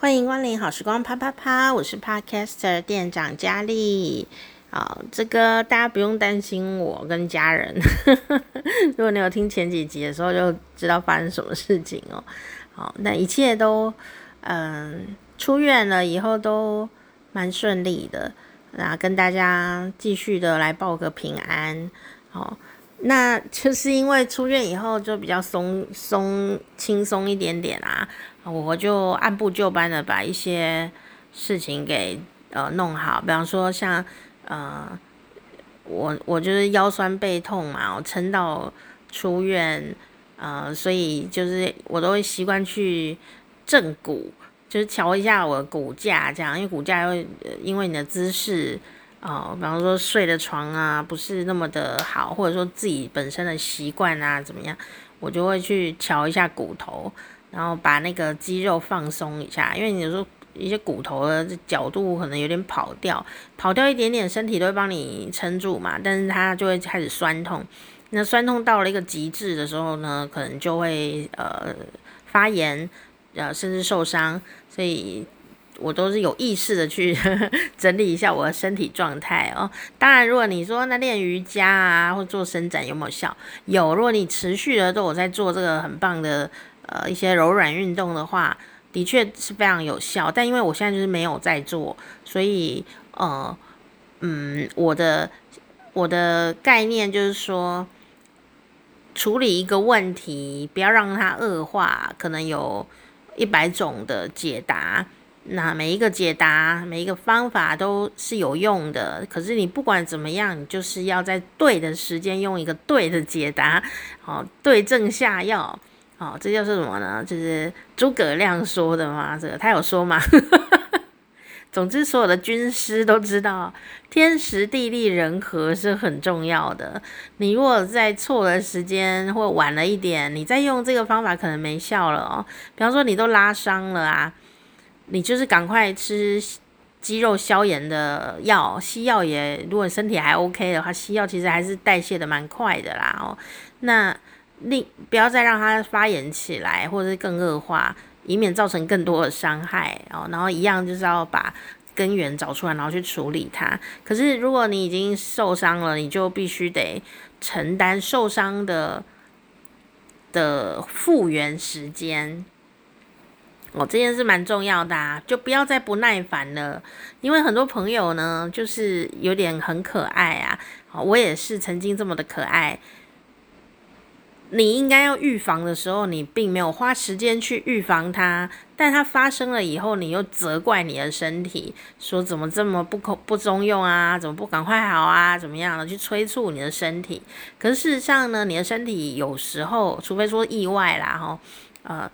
欢迎光临好时光啪啪啪，我是 Podcaster 店长佳丽。好，这个大家不用担心我跟家人。如果你有听前几集的时候，就知道发生什么事情哦。好，那一切都嗯出院了以后都蛮顺利的。那跟大家继续的来报个平安。好，那就是因为出院以后就比较松松轻松一点点啊。我就按部就班的把一些事情给呃弄好，比方说像呃我我就是腰酸背痛嘛，我撑到出院，呃，所以就是我都会习惯去正骨，就是调一下我的骨架，这样，因为骨架会因为你的姿势啊、比方说睡的床啊不是那么的好，或者说自己本身的习惯啊怎么样，我就会去瞧一下骨头。然后把那个肌肉放松一下，因为你有时候一些骨头的角度可能有点跑掉，跑掉一点点，身体都会帮你撑住嘛，但是它就会开始酸痛。那酸痛到了一个极致的时候呢，可能就会呃发炎，呃甚至受伤。所以我都是有意识的去呵 呵整理一下我的身体状态哦。当然，如果你说那练瑜伽啊或做伸展有没有效？有，如果你持续的都有在做这个很棒的。呃，一些柔软运动的话，的确是非常有效。但因为我现在就是没有在做，所以呃，嗯，我的我的概念就是说，处理一个问题，不要让它恶化。可能有一百种的解答，那每一个解答，每一个方法都是有用的。可是你不管怎么样，你就是要在对的时间用一个对的解答，好，对症下药。哦，这就是什么呢？就是诸葛亮说的嘛，这个他有说吗？总之，所有的军师都知道，天时地利人和是很重要的。你如果在错的时间或晚了一点，你再用这个方法可能没效了哦。比方说，你都拉伤了啊，你就是赶快吃肌肉消炎的药，西药也，如果身体还 OK 的话，西药其实还是代谢的蛮快的啦哦。那另不要再让它发炎起来，或者是更恶化，以免造成更多的伤害哦。然后一样就是要把根源找出来，然后去处理它。可是如果你已经受伤了，你就必须得承担受伤的的复原时间。哦，这件事蛮重要的啊，就不要再不耐烦了。因为很多朋友呢，就是有点很可爱啊。我也是曾经这么的可爱。你应该要预防的时候，你并没有花时间去预防它，但它发生了以后，你又责怪你的身体，说怎么这么不可不中用啊，怎么不赶快好啊，怎么样的去催促你的身体？可是事实上呢，你的身体有时候，除非说意外啦，哈，呃，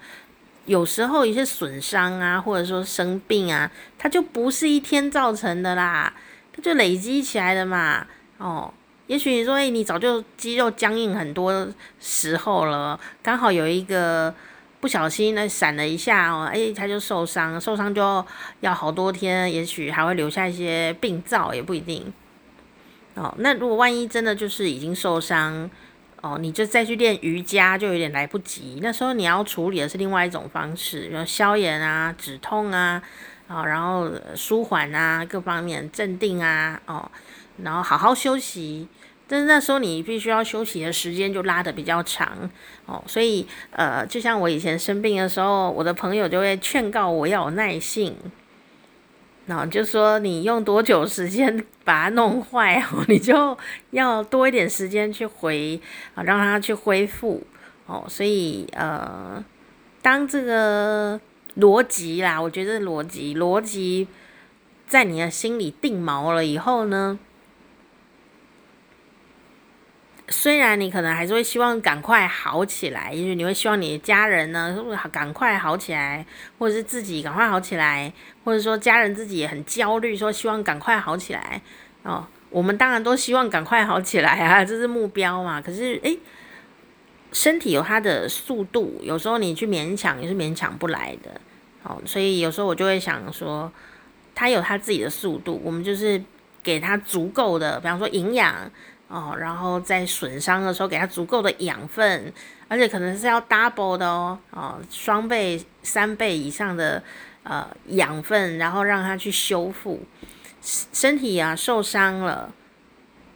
有时候一些损伤啊，或者说生病啊，它就不是一天造成的啦，它就累积起来的嘛，哦。也许你说，哎，你早就肌肉僵硬很多时候了，刚好有一个不小心那闪了一下哦，哎，他就受伤，受伤就要好多天，也许还会留下一些病灶，也不一定。哦，那如果万一真的就是已经受伤，哦，你就再去练瑜伽就有点来不及。那时候你要处理的是另外一种方式，比如消炎啊、止痛啊，啊，然后舒缓啊，各方面镇定啊，哦。然后好好休息，但是那时候你必须要休息的时间就拉得比较长哦，所以呃，就像我以前生病的时候，我的朋友就会劝告我要有耐性，然后就说你用多久时间 把它弄坏哦，你就要多一点时间去回啊，让它去恢复哦，所以呃，当这个逻辑啦，我觉得逻辑逻辑在你的心里定锚了以后呢，虽然你可能还是会希望赶快好起来，因为你会希望你的家人呢，赶快好起来，或者是自己赶快好起来，或者说家人自己也很焦虑，说希望赶快好起来哦。我们当然都希望赶快好起来啊，这是目标嘛。可是诶，身体有它的速度，有时候你去勉强也是勉强不来的。哦，所以有时候我就会想说，它有它自己的速度，我们就是给它足够的，比方说营养。哦，然后在损伤的时候给它足够的养分而且可能是要 double 的哦，哦，双倍、三倍以上的呃养分，然后让它去修复身体啊，受伤了，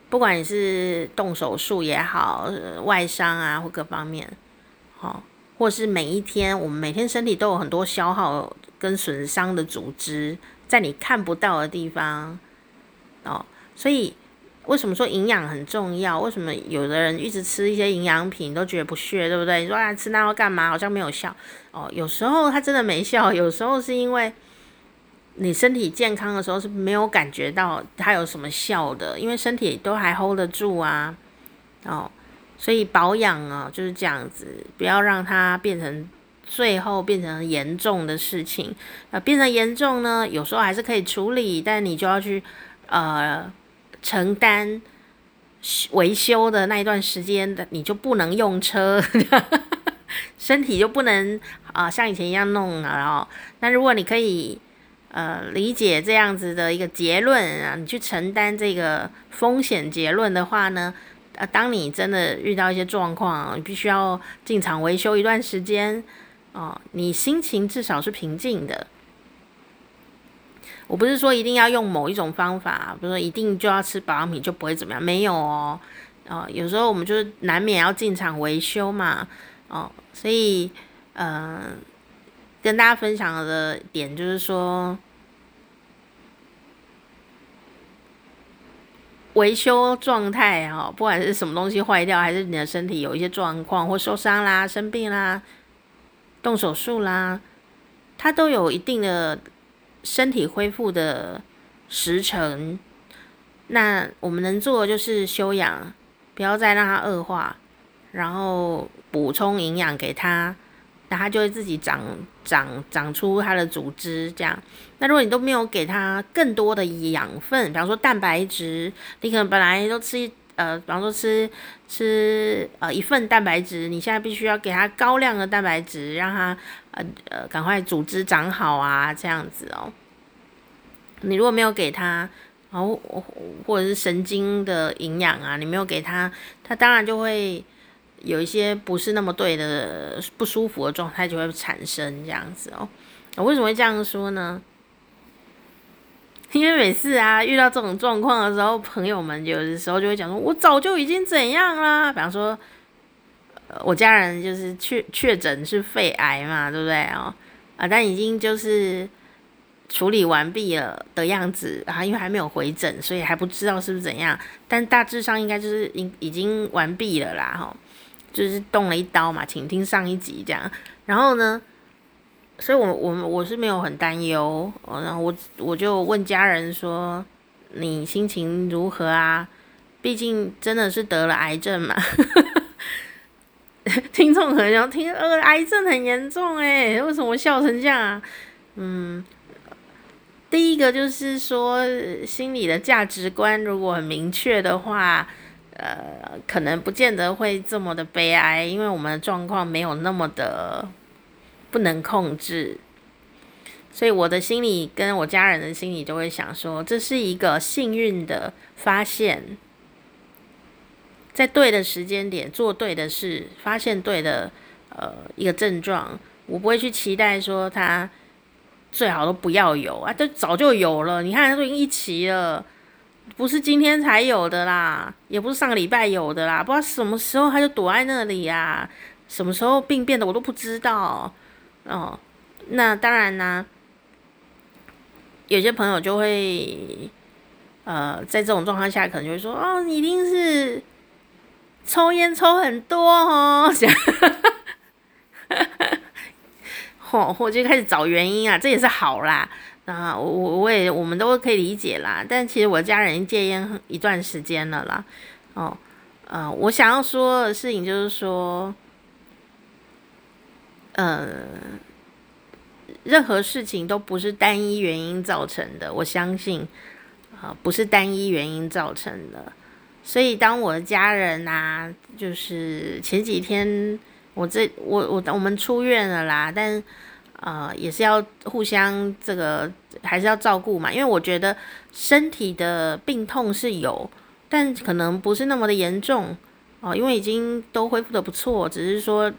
不管你是动手术也好，外伤啊或各方面，好、哦，或是每一天我们每天身体都有很多消耗跟损伤的组织，在你看不到的地方，哦，所以。为什么说营养很重要？为什么有的人一直吃一些营养品都觉得不屑，对不对？你说啊，吃那要干嘛？好像没有效哦。有时候它真的没效，有时候是因为你身体健康的时候是没有感觉到它有什么效的，因为身体都还 hold 得住啊。哦，所以保养啊就是这样子，不要让它变成最后变成严重的事情。呃，变成严重呢，有时候还是可以处理，但你就要去呃。承担维修的那一段时间的，你就不能用车，身体就不能啊、像以前一样弄了。然后，那如果你可以呃理解这样子的一个结论啊，你去承担这个风险结论的话呢，呃，当你真的遇到一些状况，你必须要进厂维修一段时间哦、你心情至少是平静的。我不是说一定要用某一种方法，比如说一定就要吃保养品就不会怎么样，没有哦，哦，有时候我们就是难免要进厂维修嘛，哦，所以，嗯、呃，跟大家分享的点就是说，维修状态哈，不管是什么东西坏掉，还是你的身体有一些状况或受伤啦、生病啦、动手术啦，它都有一定的。身体恢复的时程，那我们能做的就是休养，不要再让它恶化，然后补充营养给它，那它就会自己长长长出它的组织。这样，那如果你都没有给它更多的养分，比方说蛋白质，你可能本来都吃呃，比方说吃吃呃一份蛋白质，你现在必须要给它高量的蛋白质，让它。呃呃，赶快组织长好啊，这样子哦。你如果没有给他，然后或者是神经的营养啊，你没有给他，他当然就会有一些不是那么对的不舒服的状态就会产生这样子哦。我为什么会这样说呢？因为每次啊遇到这种状况的时候，朋友们有的时候就会讲说，我早就已经怎样啦，比方说。呃我家人就是确确诊是肺癌嘛，对不对哦？啊，但已经就是处理完毕了的样子啊，因为还没有回诊，所以还不知道是不是怎样。但大致上应该就是已已经完毕了啦，哈，就是动了一刀嘛，请听上一集这样。然后呢，所以我我我是没有很担忧，然后我我就问家人说：“你心情如何啊？毕竟真的是得了癌症嘛。”听众可能要听，呃，癌症很严重诶，为什么笑成这样啊？嗯，第一个就是说，心理的价值观如果很明确的话，呃，可能不见得会这么的悲哀，因为我们的状况没有那么的不能控制，所以我的心里跟我家人的心里就会想说，这是一个幸运的发现。在对的时间点做对的事，发现对的呃一个症状，我不会去期待说他最好都不要有啊，都早就有了。你看他都已经一期了，不是今天才有的啦，也不是上个礼拜有的啦，不知道什么时候他就躲在那里呀，什么时候病变的我都不知道哦。那当然啦，有些朋友就会呃在这种状况下，可能就会说哦，你一定是。抽烟抽很多哦，想，吼，我就开始找原因啊，这也是好啦，啊，我我我也我们都可以理解啦。但其实我家人戒烟一段时间了啦，哦，呃，我想要说的事情就是说，呃，任何事情都不是单一原因造成的，我相信，啊，不是单一原因造成的。所以，当我的家人啊，就是前几天我这我我我们出院了啦，但呃也是要互相这个还是要照顾嘛，因为我觉得身体的病痛是有，但可能不是那么的严重哦，因为已经都恢复的不错，只是说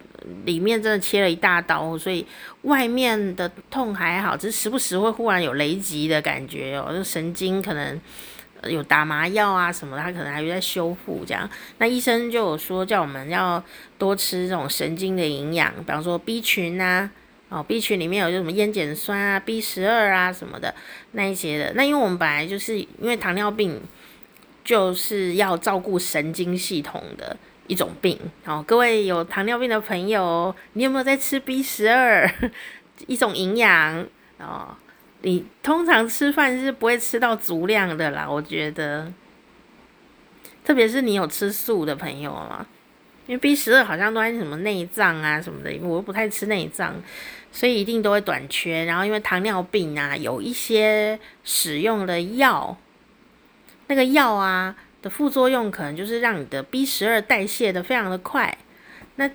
里面真的切了一大刀，所以外面的痛还好，只是时不时会忽然有雷击的感觉哦，就神经可能有打麻药啊什么，他可能还在修复这样。那医生就有说叫我们要多吃这种神经的营养，比方说 B 群啊，哦 B 群里面有些什么烟碱酸啊、B 十二啊什么的那一些的。那因为我们本来就是因为糖尿病。就是要照顾神经系统的一种病，哦，各位有糖尿病的朋友，你有没有在吃 B 十二？一种营养哦，你通常吃饭是不会吃到足量的啦，我觉得，特别是你有吃素的朋友嘛，因为 B 十二好像都在什么内脏啊什么的，我又不太吃内脏，所以一定都会短缺。然后因为糖尿病啊，有一些使用的药。那个药啊的副作用可能就是让你的 B 十二代谢的非常的快，那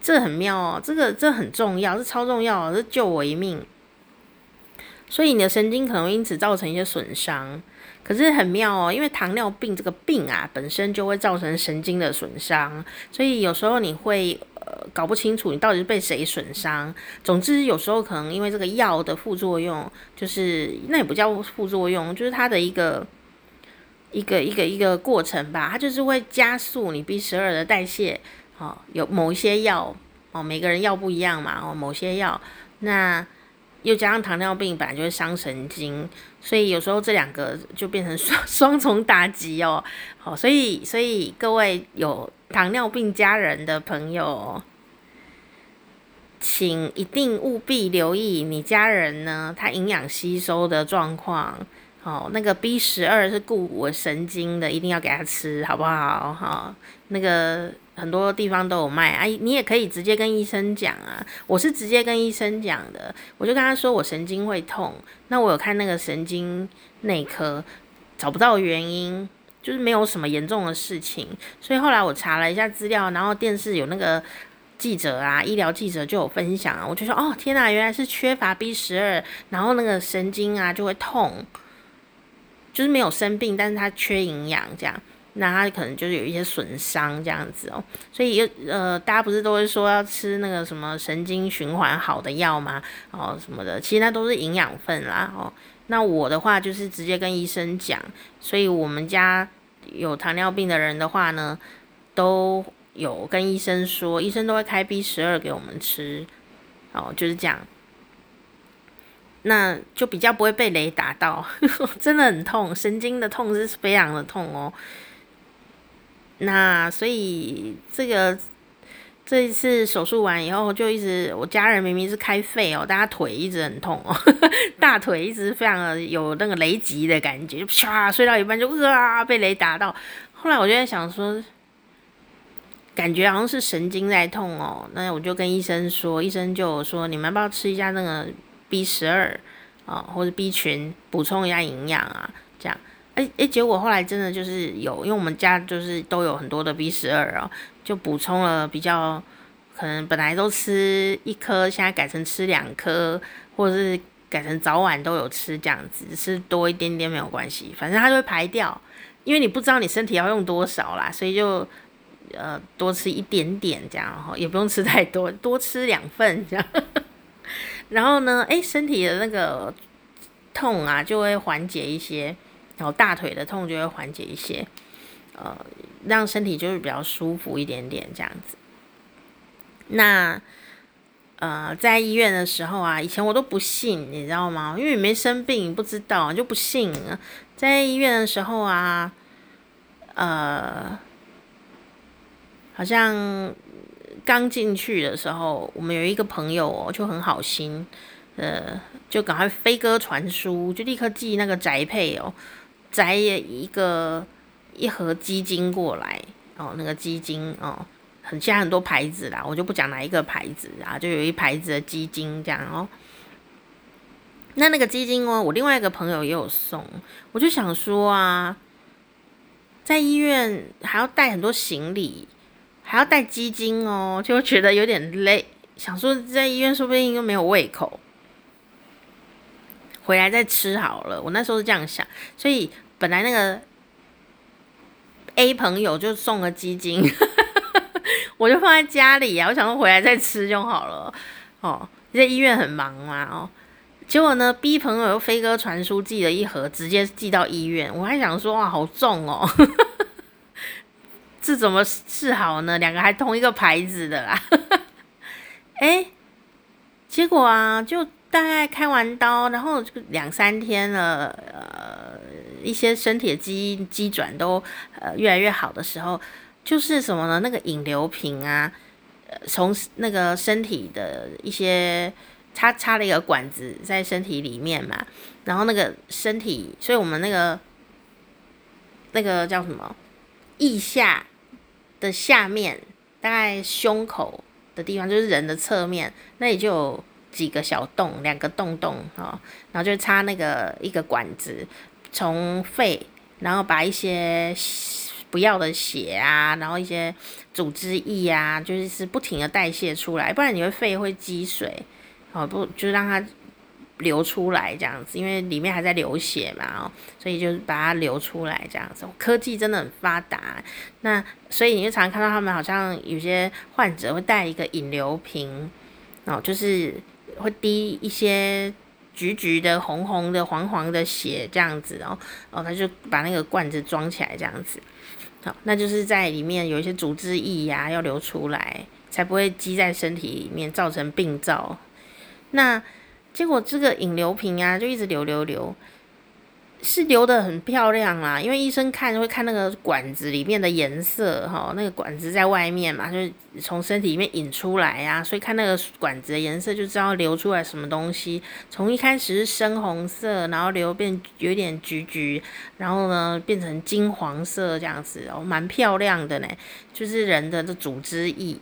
这很妙哦，这个这很重要，是超重要，是救我一命。所以你的神经可能因此造成一些损伤，可是很妙哦，因为糖尿病这个病啊本身就会造成神经的损伤，所以有时候你会呃搞不清楚你到底是被谁损伤。总之有时候可能因为这个药的副作用，就是那也不叫副作用，就是它的一个。一个一个一个过程吧，它就是会加速你 B 十二的代谢。哦，有某一些药，哦，每个人药不一样嘛。哦，某些药，那又加上糖尿病本来就会伤神经，所以有时候这两个就变成双 双重打击哦。好，所以所以各位有糖尿病家人的朋友，请一定务必留意你家人呢，他营养吸收的状况。哦，那个 B 十二是固我神经的，一定要给他吃，好不好？哈、那个很多地方都有卖，啊，你也可以直接跟医生讲啊。我是直接跟医生讲的，我就跟他说我神经会痛，那我有看那个神经内科，找不到原因，就是没有什么严重的事情，所以后来我查了一下资料，然后电视有那个记者啊，医疗记者就有分享啊，我就说哦，天哪，原来是缺乏 B 十二，然后那个神经啊就会痛。就是没有生病，但是他缺营养，这样，那他可能就是有一些损伤这样子哦。所以呃，大家不是都会说要吃那个什么神经循环好的药吗？哦，什么的，其实那都是营养分啦。哦，那我的话就是直接跟医生讲，所以我们家有糖尿病的人的话呢，都有跟医生说，医生都会开 B 十二给我们吃。哦，就是这样。那就比较不会被雷打到，真的很痛，神经的痛是非常的痛哦。那所以这个这一次手术完以后，就一直我家人明明是开肺哦，大家腿一直很痛哦，大腿一直非常的有那个雷击的感觉，就啪睡到一半就啊被雷打到。后来我就在想说，感觉好像是神经在痛哦。那我就跟医生说，医生就说你们要不要吃一下那个。B 十二啊，或者 B 群补充一下营养啊，这样，哎、欸、哎、结果后来真的就是有，因为我们家就是都有很多的 B 十二啊，就补充了比较，可能本来都吃一颗，现在改成吃两颗，或者是改成早晚都有吃这样子，吃多一点点没有关系，反正它就会排掉，因为你不知道你身体要用多少啦，所以就呃多吃一点点这样哈，也不用吃太多，多吃两份这样。然后呢，哎，身体的那个痛啊，就会缓解一些，然后大腿的痛就会缓解一些，呃，让身体就是比较舒服一点点这样子。那呃，在医院的时候啊，以前我都不信，你知道吗？因为没生病，不知道就不信。在医院的时候啊，呃，好像。刚进去的时候，我们有一个朋友哦，就很好心，呃，就赶快飞鸽传书，就立刻寄那个宅配哦，宅一个一盒鸡精过来哦，那个鸡精哦，很像很多牌子啦，我就不讲哪一个牌子啊，就有一牌子的鸡精这样哦。那那个鸡精哦，我另外一个朋友也有送，我就想说啊，在医院还要带很多行李。还要带鸡精哦，就觉得有点累。想说在医院说不定又没有胃口，回来再吃好了。我那时候是这样想，所以本来那个 A 朋友就送了鸡精，我就放在家里啊，我想说回来再吃就好了。哦，在医院很忙嘛，哦，结果呢，B 朋友又飞鸽传书寄了一盒，直接寄到医院。我还想说哇，好重哦，这怎么治好呢？两个还同一个牌子的啦。哎，结果啊，就大概开完刀，然后两三天了，呃，一些身体的机机转都呃越来越好的时候，就是什么呢？那个引流瓶啊。从那个身体的一些插插了一个管子在身体里面嘛，然后那个身体，所以我们那个那个叫什么腋下的下面，大概胸口的地方，就是人的侧面，那里就有几个小洞，两个洞洞啊，然后就插那个一个管子，从肺，然后把一些。不要的血啊，然后一些组织液啊，就是是不停的代谢出来，不然你会肺会积水，哦不，就让它流出来这样子，因为里面还在流血嘛，哦，所以就把它流出来这样子。科技真的很发达，那所以你就常常看到他们好像有些患者会带一个引流瓶，哦，就是会滴一些橘橘的、红红的、黄黄的血这样子，哦，哦，他就把那个罐子装起来这样子。好，那就是在里面有一些组织液呀，要流出来，才不会积在身体里面造成病灶。那结果这个引流瓶啊，就一直流流流。是流得很漂亮啦，因为医生看会看那个管子里面的颜色哈，那个管子在外面嘛，就是从身体里面引出来呀，所以看那个管子的颜色就知道流出来什么东西。从一开始是深红色，然后流变有点橘橘，然后呢变成金黄色这样子哦，蛮漂亮的呢，就是人的这组织液。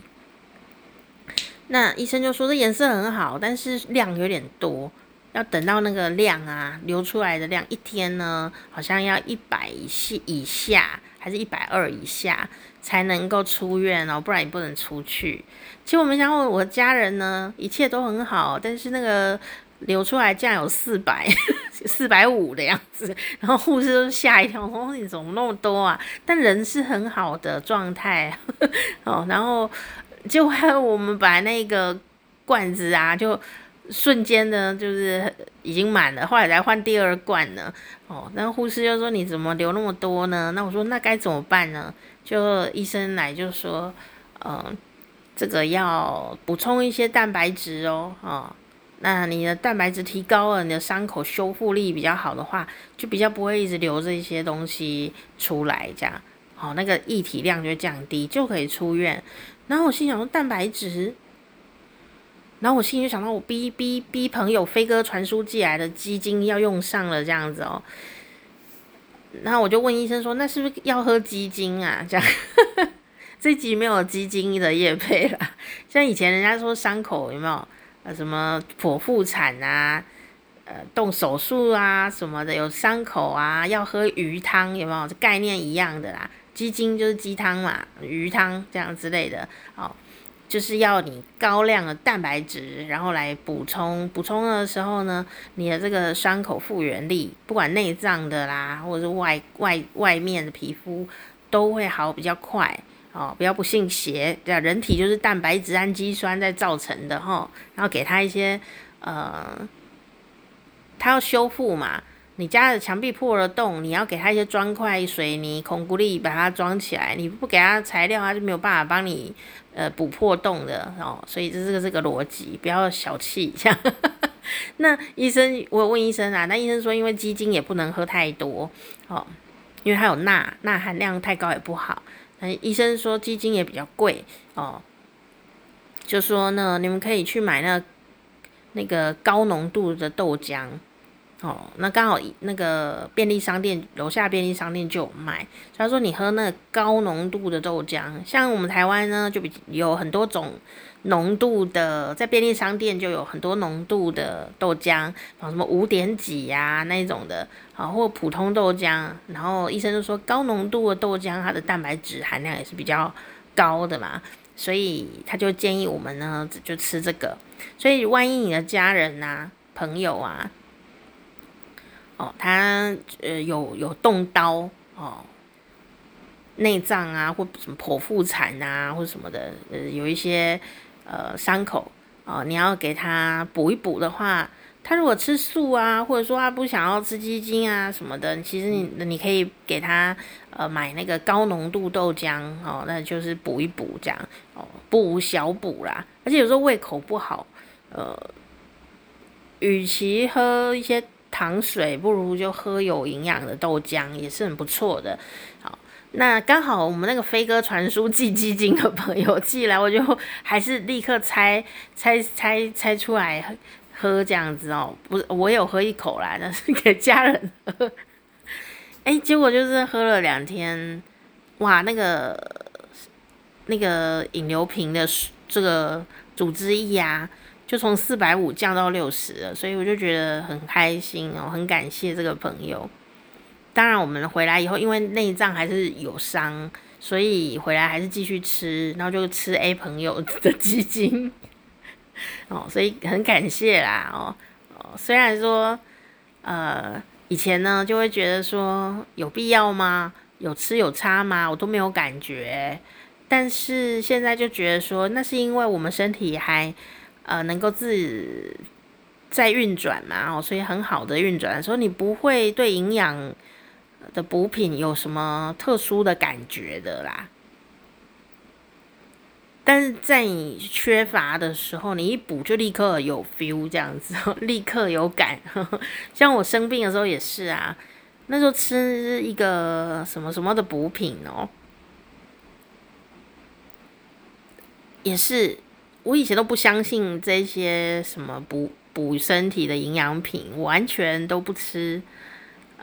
那医生就说这颜色很好，但是量有点多。要等到那个量啊，流出来的量一天呢，好像要一百以下，还是一百二以下才能够出院哦，不然你不能出去。其实我没想过，我家人呢一切都很好，但是那个流出来竟然有四百、四百五的样子，然后护士都吓一跳，说你怎么那么多啊？但人是很好的状态 哦，然后就还 我们把那个罐子啊就。瞬间呢，就是已经满了，后来才换第二罐呢。哦，那护士就说：“你怎么流那么多呢？”那我说：“那该怎么办呢？”就医生来就说：“嗯、这个要补充一些蛋白质哦。哦，那你的蛋白质提高了，你的伤口修复力比较好的话，就比较不会一直流这些东西出来，这样，哦，那个液体量就降低，就可以出院。然后我心想说，蛋白质。然后我心里想到，我逼逼逼朋友飞鸽传书寄来的鸡精要用上了这样子哦。然后我就问医生说：“那是不是要喝鸡精啊？”这样，这集没有鸡精的业配了。像以前人家说伤口有没有呃什么剖腹产啊，呃动手术啊什么的，有伤口啊要喝鱼汤有没有？概念一样的啦。鸡精就是鸡汤嘛，鱼汤这样之类的，哦。就是要你高量的蛋白质，然后来补充。补充的时候呢，你的这个伤口复原力，不管内脏的啦，或者是外外外面的皮肤，都会好比较快哦。不要不信邪，对啊，人体就是蛋白质、氨基酸在造成的哈。然后给他一些呃，他要修复嘛。你家的墙壁破了洞，你要给他一些砖块、水泥、孔骨力把它装起来。你不给他材料，他就没有办法帮你呃补破洞的哦。所以这是个这个逻辑，不要小气一下。那医生，我问医生啊，那医生说，因为鸡精也不能喝太多哦，因为它有钠，钠含量太高也不好。那医生说鸡精也比较贵哦，就说呢，你们可以去买那那个高浓度的豆浆。哦，那刚好那个便利商店楼下便利商店就有卖。他说你喝那个高浓度的豆浆，像我们台湾呢，就比有很多种浓度的，在便利商店就有很多浓度的豆浆，什么五点几呀、啊、那一种的，啊或普通豆浆。然后医生就说高浓度的豆浆，它的蛋白质含量也是比较高的嘛，所以他就建议我们呢就吃这个。所以万一你的家人啊、朋友啊。哦，他呃有有动刀哦，内脏啊，或什么剖腹产啊，或什么的，呃，有一些呃伤口哦、呃，你要给他补一补的话，他如果吃素啊，或者说他不想要吃鸡精啊什么的，其实你你可以给他呃买那个高浓度豆浆哦，那就是补一补这样哦，不无小补啦。而且有时候胃口不好，呃，与其喝一些糖水，不如就喝有营养的豆浆，也是很不错的。好。那刚好我们那个飞鸽传书寄鸡精的朋友寄来，我就还是立刻拆拆拆拆出来喝这样子哦，不是我有喝一口啦，但是给家人喝。哎，结果就是喝了两天，哇，那个那个引流瓶的这个组织液啊，就从四百五降到六十了，所以我就觉得很开心哦，很感谢这个朋友。当然，我们回来以后，因为内脏还是有伤，所以回来还是继续吃，然后就吃 A 朋友的鸡精哦，所以很感谢啦哦哦。虽然说呃以前呢就会觉得说有必要吗？有吃有差吗？我都没有感觉，但是现在就觉得说那是因为我们身体还呃能够自在运转嘛哦，所以很好的运转，所以你不会对营养。的补品有什么特殊的感觉的啦？但是在你缺乏的时候，你一补就立刻有 feel，这样子，立刻有感。像我生病的时候也是啊，那时候吃一个什么什么的补品哦，也是我以前都不相信这些什么补补身体的营养品，完全都不吃。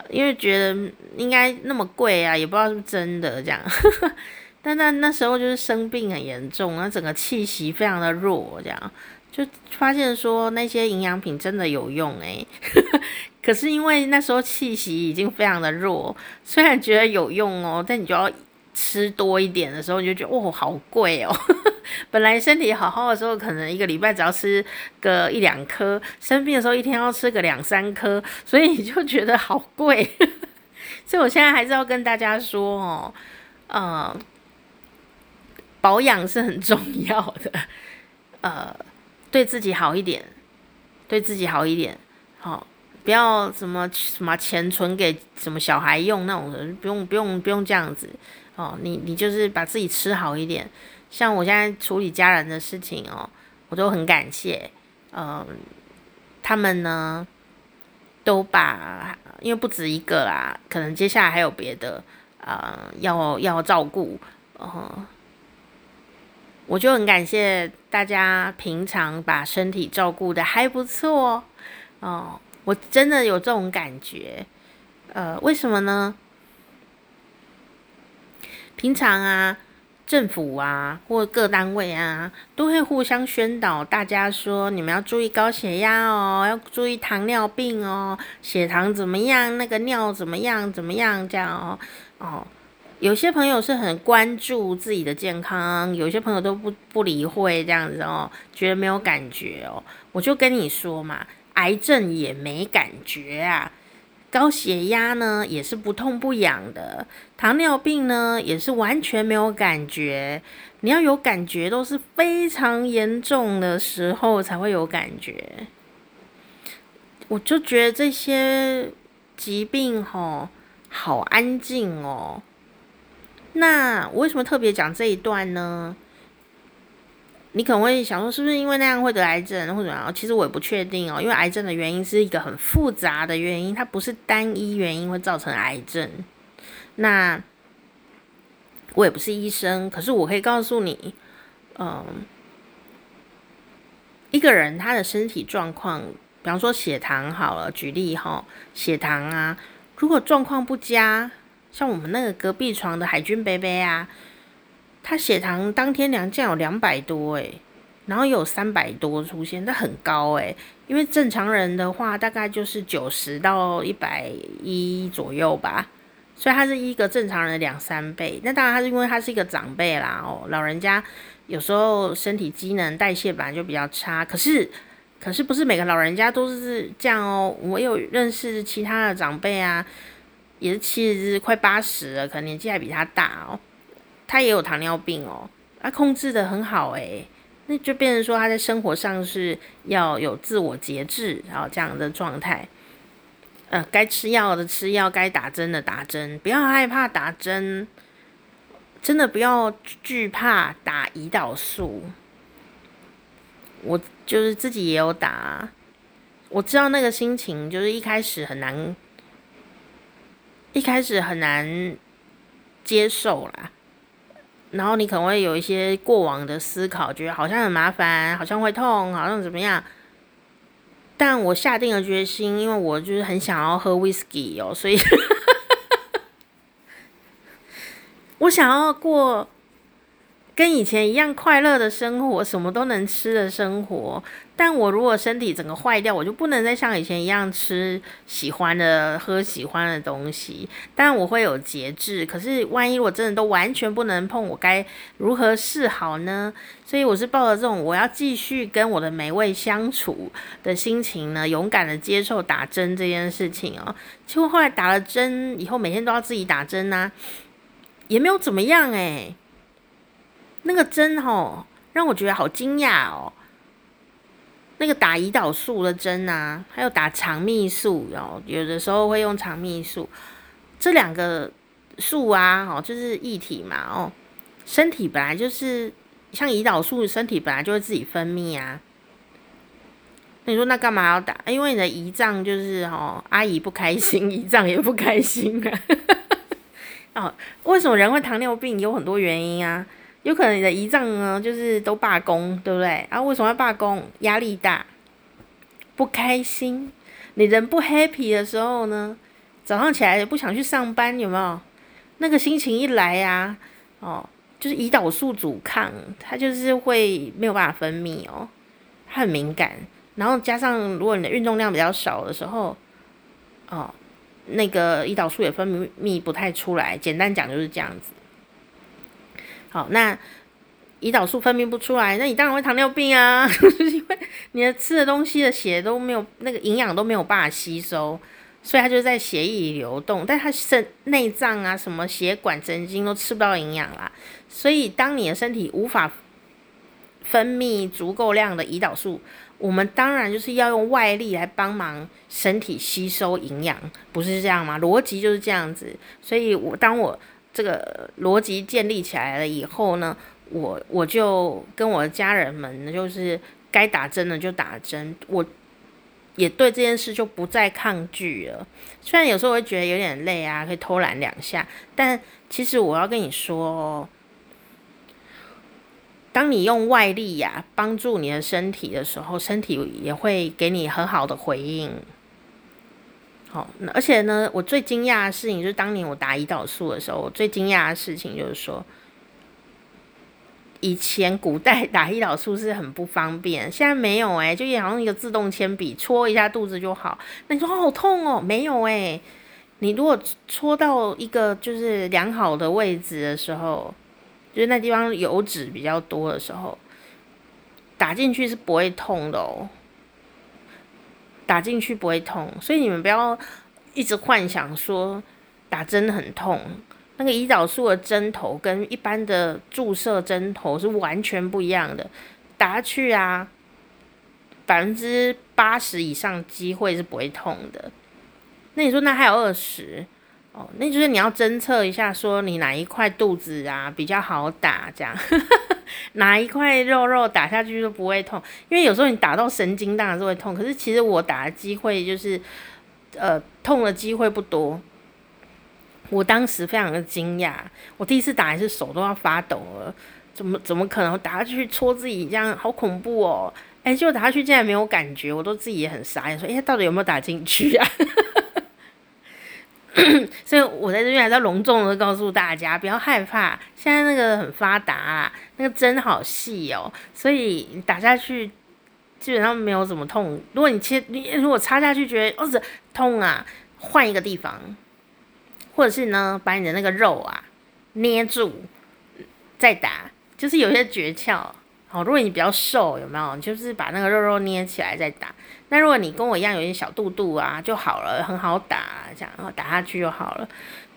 因为觉得应该那么贵啊，也不知道是不是真的这样。但那那时候就是生病很严重，那整个气息非常的弱，这样就发现说那些营养品真的有用诶。可是因为那时候气息已经非常的弱，虽然觉得有用哦，但你就要吃多一点的时候，你就觉得哦，好贵哦。本来身体好好的时候，可能一个礼拜只要吃个一两颗，生病的时候一天要吃个两三颗，所以你就觉得好贵。所以我现在还是要跟大家说哦，呃，保养是很重要的，呃，对自己好一点，对自己好一点，好、不要什么什么钱存给什么小孩用那种，不用不用不用这样子哦，你你就是把自己吃好一点。像我现在处理家人的事情哦，我都很感谢，嗯，他们呢都把，因为不止一个啦，可能接下来还有别的，呃、要要照顾，嗯，我就很感谢大家平常把身体照顾的还不错哦，哦，我真的有这种感觉，呃，为什么呢？平常啊。政府啊，或各单位啊，都会互相宣导大家说，你们要注意高血压哦，要注意糖尿病哦，血糖怎么样，那个尿怎么样，怎么样这样哦。哦，有些朋友是很关注自己的健康，有些朋友都不不理会这样子哦，觉得没有感觉哦。我就跟你说嘛，癌症也没感觉啊。高血压呢，也是不痛不痒的；糖尿病呢，也是完全没有感觉。你要有感觉，都是非常严重的时候才会有感觉。我就觉得这些疾病吼，好安静哦。那我为什么特别讲这一段呢？你可能会想说，是不是因为那样会得癌症或者怎样？其实我也不确定哦，因为癌症的原因是一个很复杂的原因，它不是单一原因会造成癌症。那我也不是医生，可是我可以告诉你，嗯，一个人他的身体状况，比方说血糖好了，举例哈，血糖啊，如果状况不佳，像我们那个隔壁床的海军伯伯啊。他血糖当天量降有两百多诶，然后有三百多出现，那很高诶。因为正常人的话大概就是九十到一百一左右吧，所以他是一个正常人的两三倍。那当然他是因为他是一个长辈啦哦，老人家有时候身体机能代谢本来就比较差，可是可是不是每个老人家都是这样哦。我有认识其他的长辈啊，也是七十快八十了，可能年纪还比他大哦。他也有糖尿病哦，他控制得很好诶。那就变成说他在生活上是要有自我节制，然后这样的状态。呃，该吃药的吃药，该打针的打针，不要害怕打针，真的不要惧怕打胰岛素。我就是自己也有打，我知道那个心情就是一开始很难。一开始很难接受啦，然后你可能会有一些过往的思考，觉得好像很麻烦，好像会痛，好像怎么样。但我下定了决心，因为我就是很想要喝 whisky 哦，所以 我想要过。跟以前一样快乐的生活，什么都能吃的生活。但我如果身体整个坏掉，我就不能再像以前一样吃喜欢的、喝喜欢的东西。但我会有节制。可是万一我真的都完全不能碰，我该如何是好呢？所以我是抱着这种我要继续跟我的美味相处的心情呢，勇敢的接受打针这件事情哦。结果后来打了针以后，每天都要自己打针啊，也没有怎么样诶。那个针吼，让我觉得好惊讶哦。那个打胰岛素的针啊，还有打肠泌素，哦，有的时候会用肠泌素，这两个素啊，哦，就是液体嘛，哦，身体本来就是像胰岛素，身体本来就会自己分泌啊。那你说那干嘛要打？因为你的胰脏就是哦，阿姨不开心，胰脏也不开心啊。哦，为什么人会糖尿病？有很多原因啊。有可能你的胰脏呢，就是都罢工，对不对？啊，为什么要罢工？压力大，不开心。你人不 happy 的时候呢，早上起来也不想去上班，有没有？那个心情一来呀，哦，就是胰岛素阻抗，它就是会没有办法分泌哦，它很敏感。然后加上如果你的运动量比较少的时候，哦，那个胰岛素也分泌不太出来。简单讲就是这样子。好，那胰岛素分泌不出来，那你当然会糖尿病啊，因为你的吃的东西的血都没有那个营养都没有办法吸收，所以它就在血液里流动，但它身内脏啊什么血管神经都吃不到营养啦，所以当你的身体无法分泌足够量的胰岛素，我们当然就是要用外力来帮忙身体吸收营养，不是这样吗？逻辑就是这样子，所以我当我。这个逻辑建立起来了以后呢，我我就跟我的家人们，就是该打针的就打针，我也对这件事就不再抗拒了。虽然有时候会觉得有点累啊，可以偷懒两下，但其实我要跟你说哦，当你用外力呀帮助你的身体的时候，身体也会给你很好的回应。好，而且呢，我最惊讶的事情就是当年我打胰岛素的时候，我最惊讶的事情就是说，以前古代打胰岛素是很不方便，现在没有诶、就也好像一个自动铅笔，戳一下肚子就好。那你说好痛哦？没有诶、你如果戳到一个就是良好的位置的时候，就是那地方油脂比较多的时候，打进去是不会痛的哦。打进去不会痛，所以你们不要一直幻想说打针很痛。那个胰岛素的针头跟一般的注射针头是完全不一样的，打下去啊，百分之八十以上机会是不会痛的。那你说那还有二十哦？那就是你要侦测一下，说你哪一块肚子啊比较好打，这样。哪一块肉肉打下去都不会痛，因为有时候你打到神经当然是会痛，可是其实我打的机会就是，呃，痛的机会不多。我当时非常的惊讶，我第一次打还是手都要发抖了，怎么怎么可能打下去戳自己这样，好恐怖哦！哎，结果打下去竟然没有感觉，我都自己也很傻眼，说，哎，到底有没有打进去啊？所以我在这边还是要隆重的告诉大家，不要害怕。现在那个很发达啊，那个针好细哦，所以你打下去基本上没有什么痛。如果你切，你如果插下去觉得哦是痛啊，换一个地方，或者是呢把你的那个肉啊捏住再打，就是有些诀窍。好，如果你比较瘦，有没有？你就是把那个肉肉捏起来再打。那如果你跟我一样有点小肚肚啊，就好了，很好打，这样打下去就好了。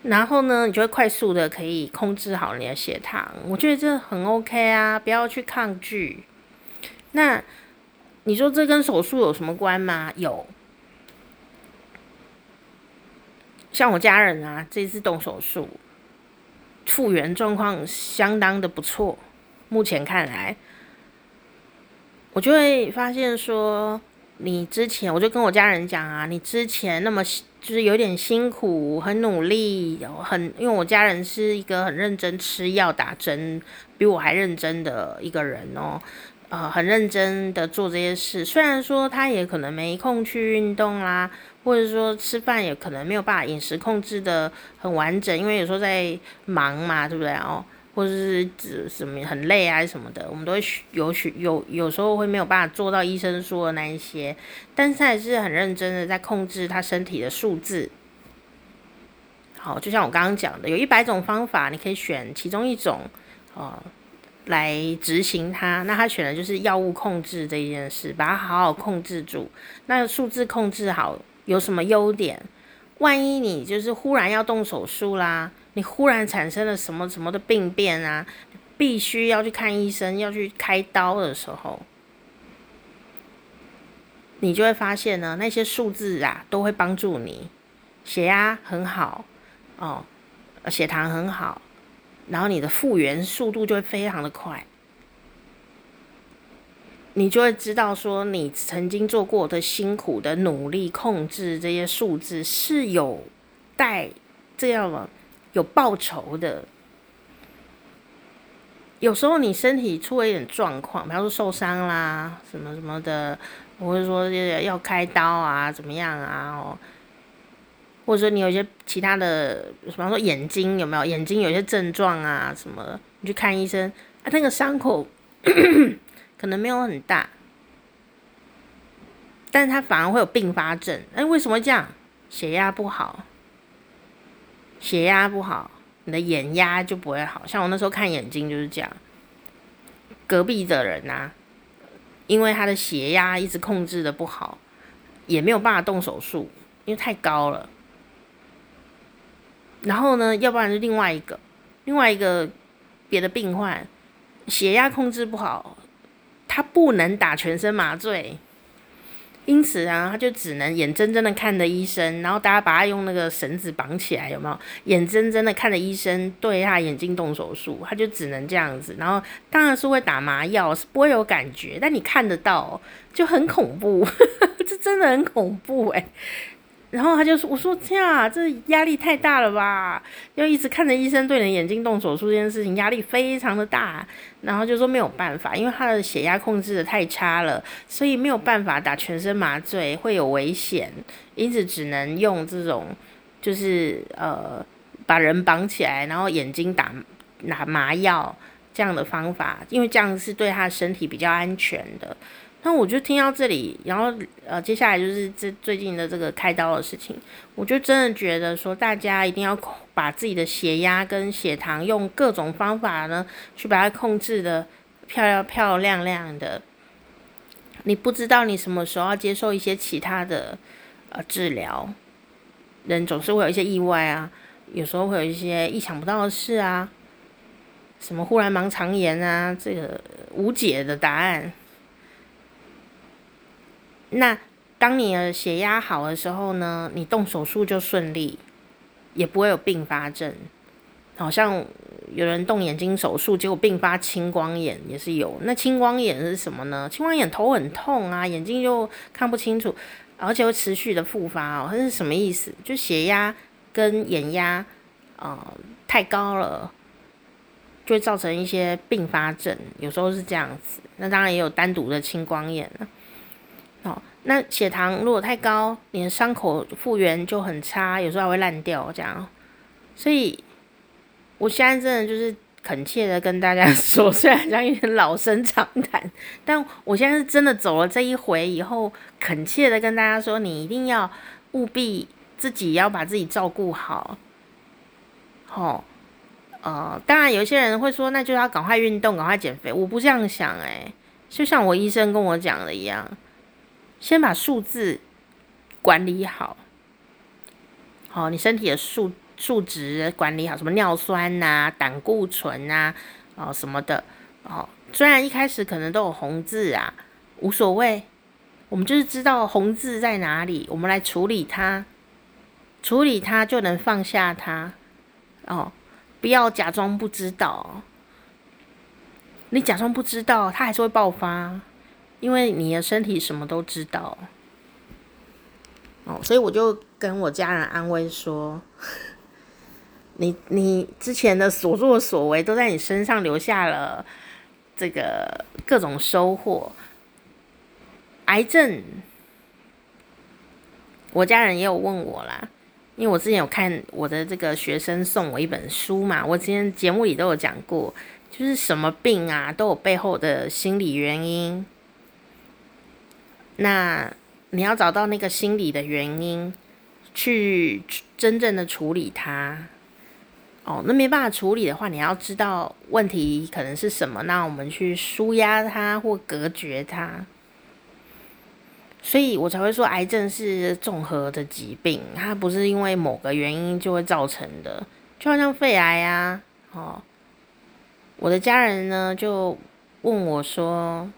然后呢，你就会快速的可以控制好你的血糖。我觉得这很 OK 啊，不要去抗拒。那你说这跟手术有什么关吗？有。像我家人啊，这次动手术，复原状况相当的不错。目前看来，我就会发现说，你之前我就跟我家人讲啊，你之前那么就是有点辛苦，很努力，很因为我家人是一个很认真吃药打针，比我还认真的一个人哦。呃，很认真的做这些事，虽然说他也可能没空去运动啦，或者说吃饭也可能没有办法饮食控制的很完整，因为有时候在忙嘛，对不对哦？或者是指什么很累啊什么的，我们都会有许有有时候会没有办法做到医生说的那一些，但是他还是很认真的在控制他身体的数字。好，就像我刚刚讲的，有一百种方法，你可以选其中一种，哦。来执行它，那他选的就是药物控制这一件事，把它好好控制住。那数字控制好有什么优点？万一你就是忽然要动手术啦，你忽然产生了什么什么的病变啊，必须要去看医生，要去开刀的时候，你就会发现呢，那些数字啊都会帮助你，血压很好哦，血糖很好。然后你的复原速度就会非常的快，你就会知道说你曾经做过的辛苦的努力控制这些数字是有带这样的有报酬的。有时候你身体出了一点状况，比方说受伤啦什么什么的，或者说要开刀啊怎么样啊哦。或者说你有一些其他的，比方说眼睛有没有眼睛有些症状啊什么的，你去看医生啊，那个伤口 可能没有很大，但是它反而会有并发症。哎，为什么这样？血压不好，血压不好，你的眼压就不会好。像我那时候看眼睛就是这样，隔壁的人啊，因为他的血压一直控制的不好，也没有办法动手术，因为太高了。然后呢，要不然是另外一个，另外一个别的病患，血压控制不好，他不能打全身麻醉，因此啊，他就只能眼睁睁的看着医生，然后大家把他用那个绳子绑起来，有没有？眼睁睁的看着医生对他眼睛动手术，他就只能这样子。然后当然是会打麻药，是不会有感觉，但你看得到，就很恐怖，这真的很恐怖哎、然后他就说：“我说这样，这压力太大了吧？要一直看着医生对你眼睛动手术这件事情，压力非常的大。然后就说没有办法，因为他的血压控制的太差了，所以没有办法打全身麻醉，会有危险，因此只能用这种，就是呃把人绑起来，然后眼睛打拿麻药这样的方法，因为这样是对他身体比较安全的。”那我就听到这里，然后呃，接下来就是这最近的这个开刀的事情，我就真的觉得说，大家一定要把自己的血压跟血糖用各种方法呢，去把它控制得漂亮漂亮亮的。你不知道你什么时候要接受一些其他的呃治疗，人总是会有一些意外啊，有时候会有一些意想不到的事啊，什么忽然盲肠炎啊，这个无解的答案。那当你的血压好的时候呢，你动手术就顺利，也不会有并发症。好像有人动眼睛手术，结果并发青光眼也是有。那青光眼是什么呢？青光眼头很痛啊，眼睛就看不清楚，而且会持续的复发哦。它是什么意思？就血压跟眼压啊、太高了，就会造成一些并发症。有时候是这样子。那当然也有单独的青光眼了。哦，那血糖如果太高，你的伤口复原就很差，有时候还会烂掉这样。所以，我现在真的就是恳切的跟大家 说，虽然讲有点老生常谈，但我现在是真的走了这一回以后，恳切的跟大家说，你一定要务必自己要把自己照顾好。哦，呃，当然有些人会说，那就要赶快运动，赶快减肥。我不这样想，诶，就像我医生跟我讲的一样。先把数字管理好。好，你身体的数数值管理好，什么尿酸呐、胆固醇呐，哦什么的，哦，虽然一开始可能都有红字啊，无所谓，我们就是知道红字在哪里，我们来处理它，处理它就能放下它，哦，不要假装不知道，你假装不知道，它还是会爆发，因为你的身体什么都知道。哦，所以我就跟我家人安慰说：“你你之前的所作所为都在你身上留下了这个各种收获。癌症，我家人也有问我啦，因为我之前有看我的这个学生送我一本书嘛，我之前节目里都有讲过，就是什么病啊都有背后的心理原因。那。”你要找到那个心理的原因，去真正的处理它。哦，那没办法处理的话，你要知道问题可能是什么，那我们去舒压它或隔绝它。所以我才会说，癌症是综合的疾病，它不是因为某个原因就会造成的。就好像肺癌啊，哦，我的家人呢就问我说。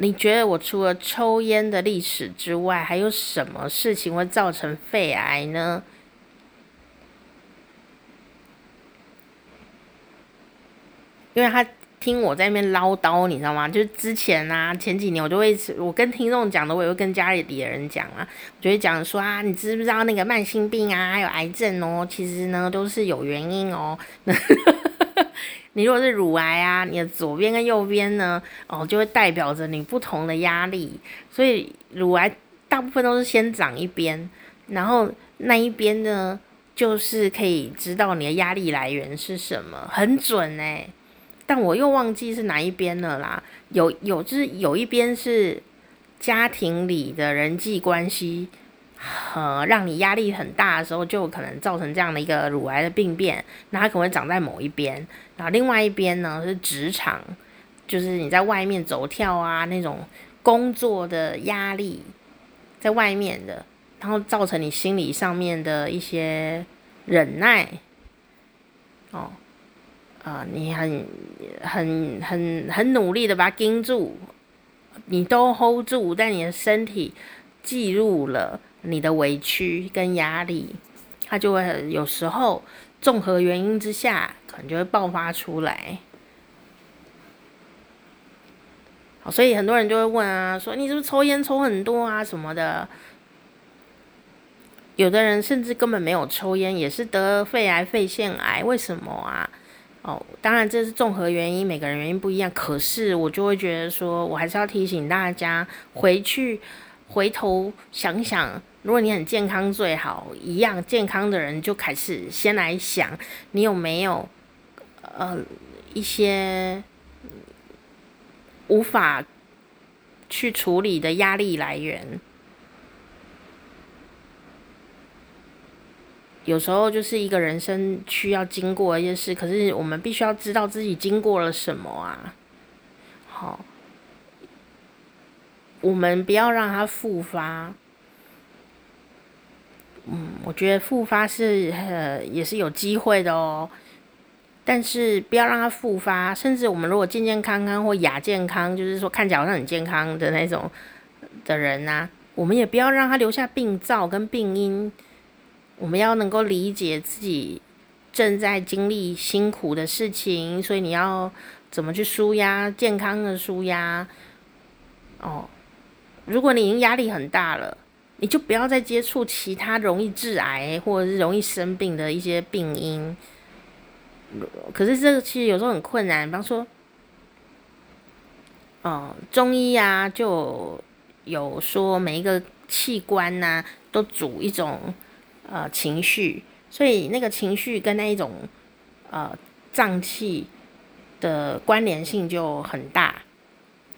你觉得我除了抽烟的历史之外，还有什么事情会造成肺癌呢？因为他听我在那边唠叨，你知道吗？就是之前啊，前几年我就会，我跟听众讲的，我也会跟家里的人讲啊，我就会讲说啊，你知不知道那个慢性病啊，还有癌症哦，其实呢都是有原因哦。你如果是乳癌啊，你的左边跟右边呢，哦，就会代表着你不同的压力。所以乳癌大部分都是先长一边，然后那一边呢，就是可以知道你的压力来源是什么，很准诶、但我又忘记是哪一边了啦。有有就是有一边是家庭里的人际关系。呃，让你压力很大的时候，就可能造成这样的一个乳癌的病变。那它可能会长在某一边，然后另外一边呢是职场，就是你在外面走跳啊，那种工作的压力，在外面的，然后造成你心理上面的一些忍耐。哦，啊、呃，你很很很很努力的把它盯住，你都 hold 住，但你的身体记录了。你的委屈跟压力，它就会有时候综合原因之下，可能就会爆发出来。好，所以很多人就会问啊，说你是不是抽烟抽很多啊什么的？有的人甚至根本没有抽烟，也是得肺癌、肺腺癌，为什么啊？哦，当然这是综合原因，每个人原因不一样。可是我就会觉得说，我还是要提醒大家回去。回头想想，如果你很健康最好，一样健康的人就开始先来想，你有没有呃一些无法去处理的压力来源？有时候就是一个人生需要经过一些事，可是我们必须要知道自己经过了什么啊，好。我们不要让它复发。嗯，我觉得复发是呃也是有机会的哦，但是不要让它复发。甚至我们如果健健康康或亚健康，就是说看起来好像很健康的那种的人呐、啊，我们也不要让它留下病灶跟病因。我们要能够理解自己正在经历辛苦的事情，所以你要怎么去舒压，健康的舒压哦。如果你已经压力很大了，你就不要再接触其他容易致癌或者是容易生病的一些病因。可是这个其实有时候很困难，比方说，哦，中医啊，就有说每一个器官呐、都主一种呃情绪，所以那个情绪跟那一种呃脏器的关联性就很大。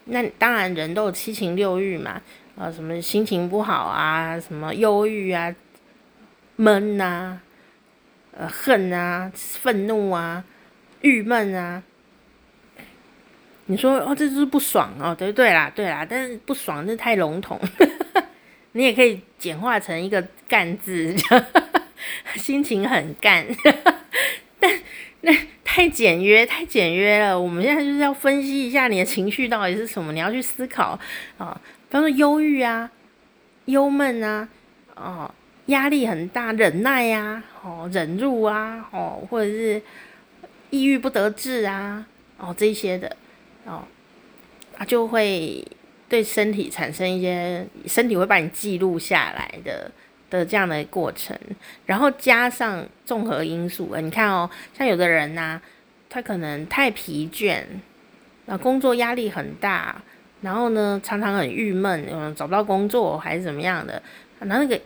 那当然，人都有七情六欲嘛，呃，什么心情不好啊，什么忧郁啊，闷呐、呃，恨啊，愤怒啊，郁闷啊，你说哦，这就是不爽哦，对对啦，对啦，但是不爽这太笼统，你也可以简化成一个干字，心情很干，那太简约，太简约了。我们现在就是要分析一下你的情绪到底是什么，你要去思考啊，比方说忧郁啊、忧闷啊，哦，压力很大，忍耐呀，哦，忍辱啊，哦，或者是抑郁不得志啊，哦，这些的。哦，啊，就会对身体产生一些，身体会把你记录下来的的这样的过程，然后加上综合因素，你看哦，像有的人呐、啊，他可能太疲倦，啊，工作压力很大，然后呢，常常很郁闷，嗯，找不到工作还是怎么样的，然后那个。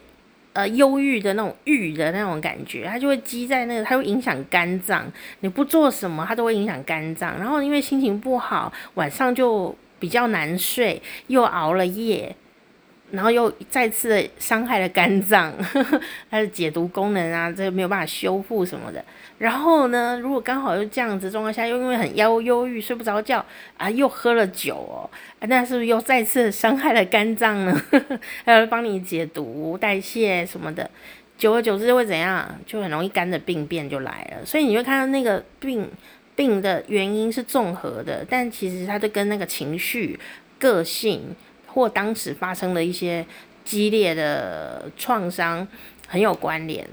呃，忧郁的那种郁的那种感觉，它就会积在那个，它会影响肝脏。你不做什么，它都会影响肝脏。然后因为心情不好，晚上就比较难睡，又熬了夜。然后又再次伤害了肝脏，它的解毒功能啊，这个没有办法修复什么的。然后呢，如果刚好又这样子状况下，又因为很忧忧郁，睡不着觉啊，又喝了酒哦，那是不是又再次伤害了肝脏呢？还 要帮你解毒、代谢什么的，久而久之会怎样？就很容易肝的病变就来了。所以你会看到那个病病的原因是综合的，但其实它就跟那个情绪、个性。或当时发生的一些激烈的创伤很有关联。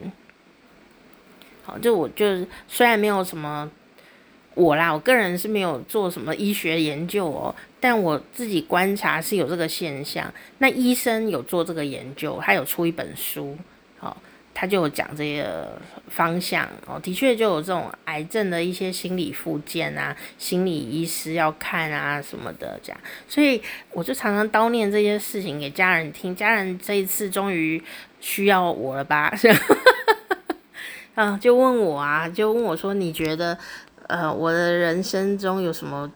好，就我就虽然没有什么我啦，我个人是没有做什么医学研究哦，但我自己观察是有这个现象。那医生有做这个研究，他有出一本书，他就有讲这个方向哦，的确就有这种癌症的一些心理附件啊，心理医师要看啊什么的这样，所以我就常常叨念这些事情给家人听，家人这一次终于需要我了吧？啊，就问我啊，就问我说，你觉得呃，我的人生中有什么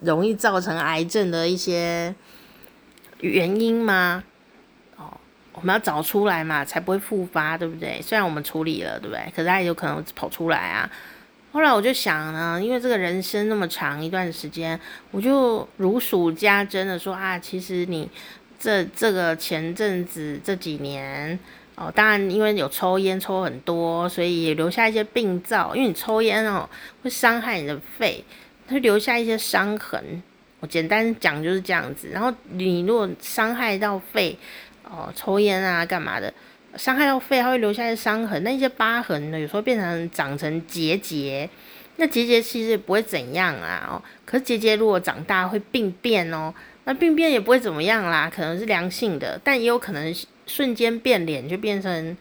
容易造成癌症的一些原因吗？我们要找出来嘛，才不会复发，对不对？虽然我们处理了，对不对？可是它也有可能跑出来啊。后来我就想呢，因为这个人生那么长一段时间，我就如数家珍的说啊，其实你这这个前阵子这几年哦，当然因为有抽烟抽很多，所以也留下一些病灶。因为你抽烟哦，会伤害你的肺，它会留下一些伤痕。我简单讲就是这样子。然后你如果伤害到肺，哦，抽烟啊，干嘛的？伤害到肺，它会留下一些伤痕。那一些疤痕呢，有时候变成长成结节。那结节其实也不会怎样啊，哦，可是结节如果长大会病变哦。那病变也不会怎么样啦，可能是良性的，但也有可能瞬间变脸就变成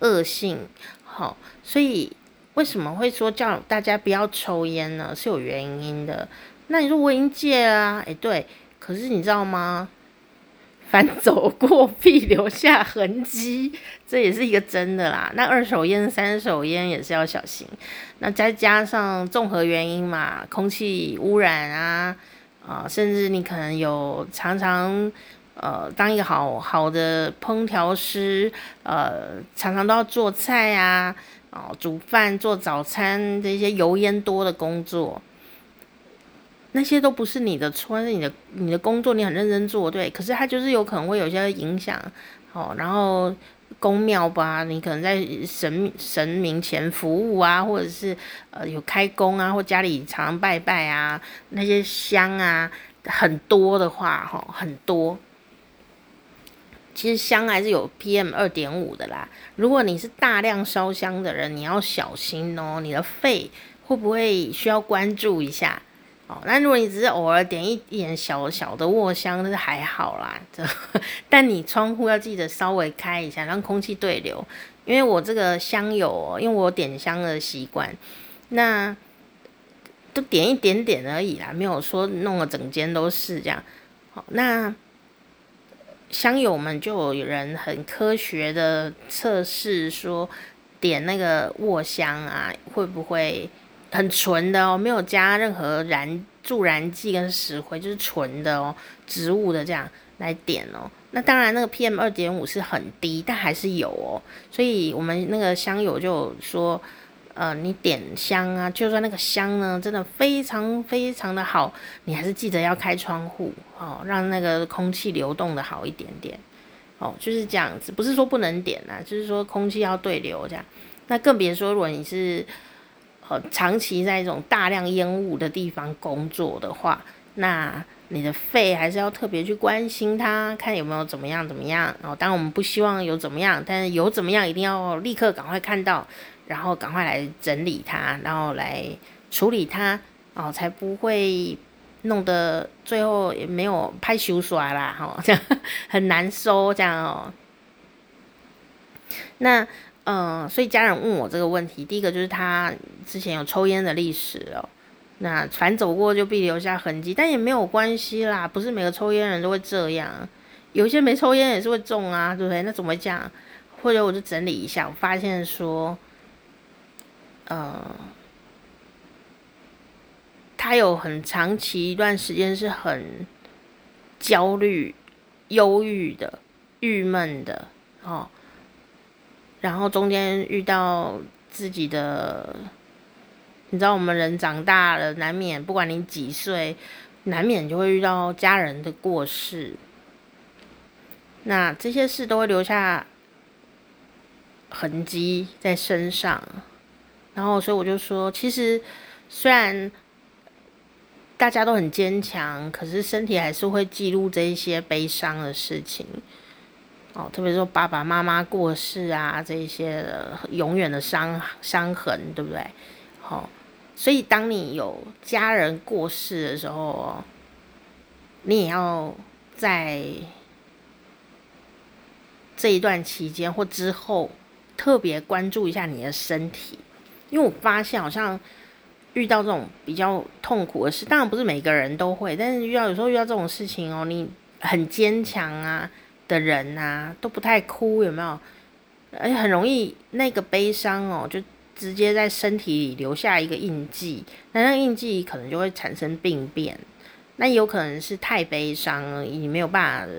恶性。好，哦，所以为什么会说叫大家不要抽烟呢？是有原因的。那你说我已经戒了啊，诶，对，可是你知道吗？凡走过必留下痕迹，这也是一个真的啦。那二手烟、三手烟也是要小心。那再加上综合原因嘛，空气污染啊，啊、甚至你可能有常常呃当一个好好的烹调师，呃，常常都要做菜啊，哦、煮饭、做早餐这些油烟多的工作。那些都不是你的错，是你的你的工作，你很认真做，对。可是它就是有可能会有些影响，哦。然后宫庙吧，你可能在神神明前服务啊，或者是呃有开工啊，或家里常常拜拜啊，那些香啊很多的话，哈、哦，很多。其实香还是有 PM 二点五的啦。如果你是大量烧香的人，你要小心哦，你的肺会不会需要关注一下？那如果你只是偶尔点一点小小的卧香，那是还好啦。这，但你窗户要记得稍微开一下，让空气对流。因为我这个香油哦，因为我点香的习惯，那都点一点点而已啦，没有说弄了整间都是这样。好，那香友们就有人很科学的测试说，点那个卧香啊，会不会？很纯的哦，没有加任何燃助燃剂跟石灰，就是纯的哦，植物的这样来点哦。那当然，那个 PM 二点五是很低，但还是有哦。所以我们那个香友就说，呃，你点香啊，就算那个香呢，真的非常非常的好，你还是记得要开窗户哦，让那个空气流动的好一点点哦，就是这样子，不是说不能点啊，就是说空气要对流这样。那更别说，如果你是呃长期在一种大量烟雾的地方工作的话，那你的肺还是要特别去关心它，看有没有怎么样怎么样。然后，当然我们不希望有怎么样，但是有怎么样一定要立刻赶快看到。然后赶快来整理它，然后来处理它，哦，才不会弄得最后也没有拍修刷啦，哈、哦，这 样很难收，这样哦。那，嗯、所以家人问我这个问题，第一个就是他之前有抽烟的历史哦，那凡走过就必留下痕迹，但也没有关系啦，不是每个抽烟人都会这样，有一些没抽烟也是会中啊，对不对？那怎么讲？或者我就整理一下，我发现说。呃，他有很长期一段时间是很焦虑、忧郁的、郁闷的哦，然后中间遇到自己的，你知道，我们人长大了，难免不管你几岁，难免就会遇到家人的过世，那这些事都会留下痕迹在身上。然后，所以我就说，其实虽然大家都很坚强，可是身体还是会记录这一些悲伤的事情。哦，特别是说爸爸妈妈过世啊，这些永远的伤伤痕，对不对？好，哦，所以当你有家人过世的时候，你也要在这一段期间或之后，特别关注一下你的身体。因为我发现好像遇到这种比较痛苦的事，当然不是每个人都会，但是遇到有时候遇到这种事情哦，你很坚强啊的人啊都不太哭，有没有？而且很容易那个悲伤哦，就直接在身体里留下一个印记，那那印记可能就会产生病变，那有可能是太悲伤了，你没有办法。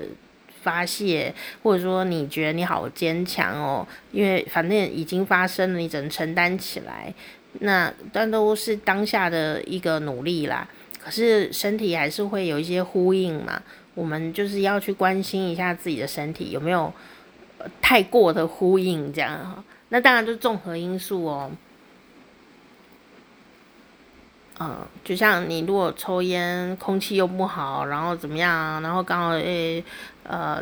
发泄，或者说你觉得你好坚强哦，因为反正已经发生了，你只能承担起来。那但都是当下的一个努力啦。可是身体还是会有一些呼应嘛，我们就是要去关心一下自己的身体有没有太过的呼应这样。那当然就是综合因素哦。嗯，就像你如果抽烟，空气又不好，然后怎么样，然后刚好诶、呃，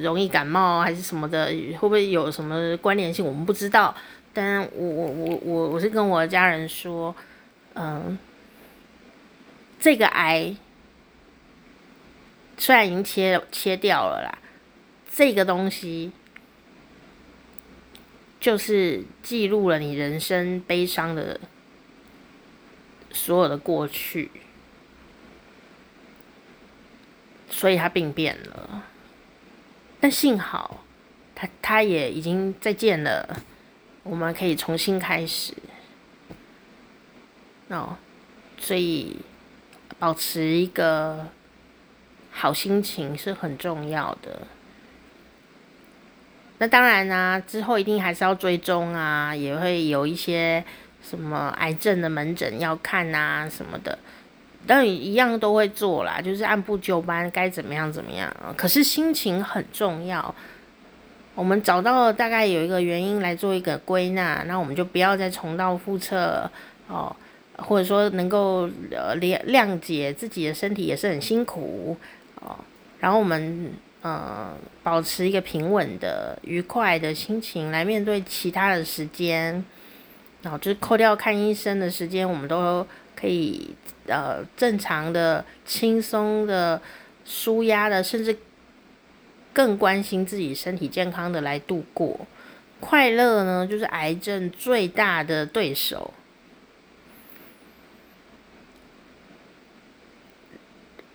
容易感冒还是什么的，会不会有什么关联性？我们不知道。但我我我我我是跟我的家人说，嗯，这个癌虽然已经切切掉了啦，这个东西就是记录了你人生悲伤的。所有的过去，所以他病变了，但幸好他他也已经再见了，我们可以重新开始。哦，所以保持一个好心情是很重要的。那当然啦、之后一定还是要追踪啊，也会有一些。什么癌症的门诊要看啊，什么的，但一样都会做啦，就是按部就班，该怎么样怎么样。可是心情很重要，我们找到了大概有一个原因来做一个归纳，那我们就不要再重蹈覆辙哦，或者说能够呃谅谅解自己的身体也是很辛苦哦，然后我们呃保持一个平稳的、愉快的心情来面对其他的时间。然后就是扣掉看医生的时间，我们都可以呃正常的、轻松的、舒压的，甚至更关心自己身体健康的来度过。快乐呢，就是癌症最大的对手。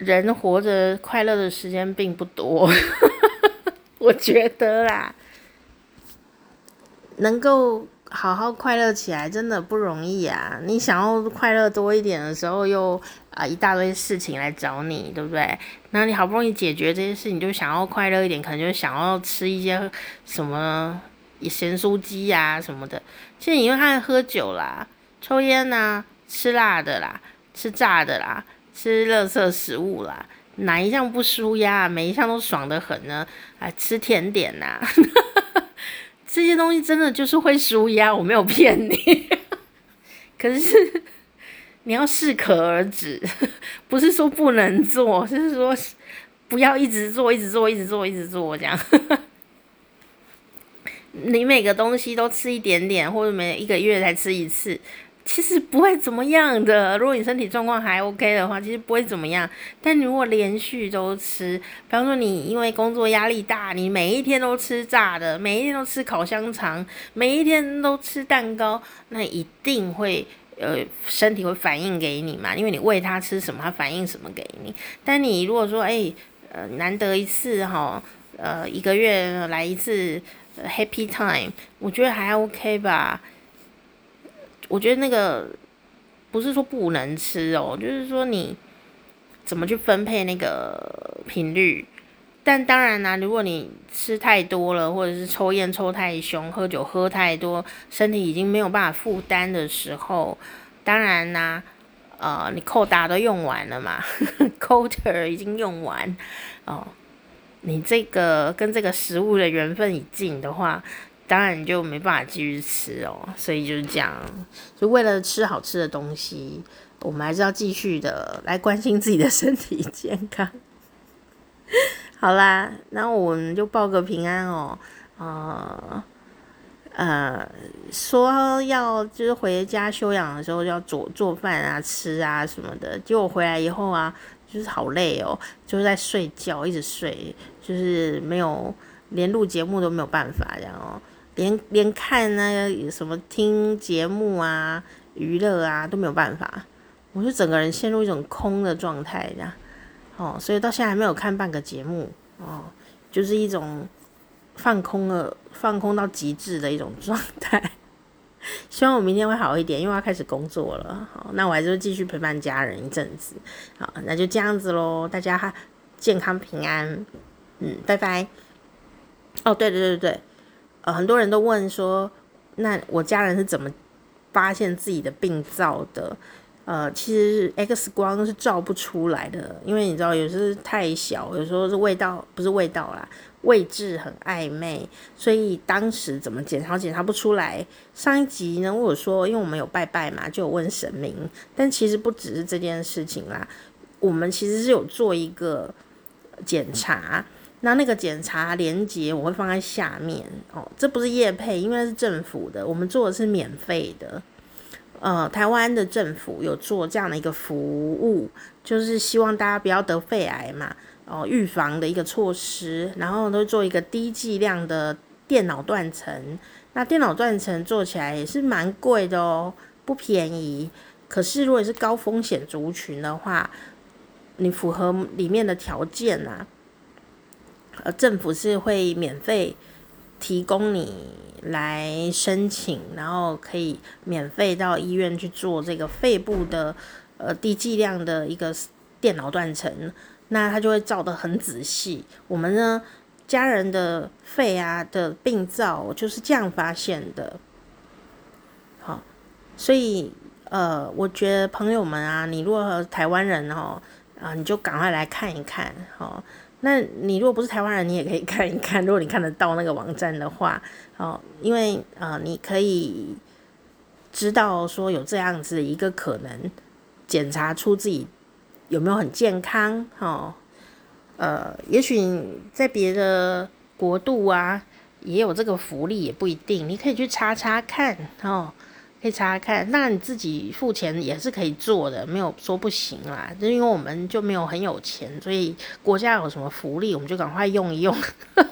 人活着快乐的时间并不多，我觉得啦，能够。好好快乐起来真的不容易啊！你想要快乐多一点的时候，又啊一大堆事情来找你，对不对？那你好不容易解决这些事，你就想要快乐一点，可能就想要吃一些什么咸酥鸡呀什么的。其实你因为他喝酒啦、抽烟呐、吃辣的啦、吃炸的啦、吃垃圾食物啦，哪一项不舒压？每一项都爽得很呢？哎，吃甜点呐、啊，这些东西真的就是会舒压，我没有骗你。可是你要适可而止，不是说不能做，就是说不要一直做，一直做，一直做，一直做这样。你每个东西都吃一点点，或者每一个月才吃一次，其实不会怎么样的。如果你身体状况还 OK 的话，其实不会怎么样。但你如果连续都吃，比方说你因为工作压力大，你每一天都吃炸的，每一天都吃烤香肠，每一天都吃蛋糕，那一定会呃身体会反应给你嘛，因为你喂它吃什么，它反应什么给你。但你如果说哎呃难得一次哈，呃一个月来一次。Happy time，我觉得还 OK 吧。我觉得那个不是说不能吃哦，就是说你怎么去分配那个频率。但当然啦、如果你吃太多了，或者是抽烟抽太凶，喝酒喝太多，身体已经没有办法负担的时候，当然啦、啊，呃，你扣打都用完了嘛，quota 已经用完哦。你这个跟这个食物的缘分已尽的话，当然就没办法继续吃哦。所以就是这样，就为了吃好吃的东西，我们还是要继续的来关心自己的身体健康。好啦，那我们就报个平安哦。呃呃，说要就是回家休养的时候要做做饭啊、吃啊什么的，结果回来以后啊。就是好累哦，就是在睡觉，一直睡，就是没有连录节目都没有办法，这样哦连连看那个什么听节目啊、娱乐啊都没有办法，我就整个人陷入一种空的状态，这样哦，所以到现在还没有看半个节目哦，就是一种放空了，放空到极致的一种状态。希望我明天会好一点，因为要开始工作了。好，那我还是继续陪伴家人一阵子。好，那就这样子喽，大家健康平安。嗯，拜拜。哦，对对对对，呃，很多人都问说，那我家人是怎么发现自己的病灶的？呃，其实 X 光是照不出来的，因为你知道，有时候太小，有时候是味道不是味道啦。位置很暧昧，所以当时怎么检查检查不出来。上一集呢，我有说，因为我们有拜拜嘛，就有问神明。但其实不只是这件事情啦，我们其实是有做一个检查。那那个检查连结我会放在下面哦。这不是业配，因为是政府的，我们做的是免费的。呃，台湾的政府有做这样的一个服务，就是希望大家不要得肺癌嘛。哦，预防的一个措施，然后都做一个低剂量的电脑断层。那电脑断层做起来也是蛮贵的哦，不便宜。可是如果是高风险族群的话，你符合里面的条件啊，呃，政府是会免费提供你来申请，然后可以免费到医院去做这个肺部的呃低剂量的一个电脑断层。那他就会照得很仔细。我们呢，家人的肺啊的病灶就是这样发现的。好，所以呃，我觉得朋友们啊，你如果台湾人哦，啊，你就赶快来看一看。好，那你如果不是台湾人，你也可以看一看。如果你看得到那个网站的话，哦，因为、呃，你可以知道说有这样子一个可能，检查出自己。有没有很健康？哦，呃，也许在别的国度啊，也有这个福利，也不一定。你可以去查查看，哦，可以查查看。那你自己付钱也是可以做的，没有说不行啦。就因为我们就没有很有钱，所以国家有什么福利，我们就赶快用一用。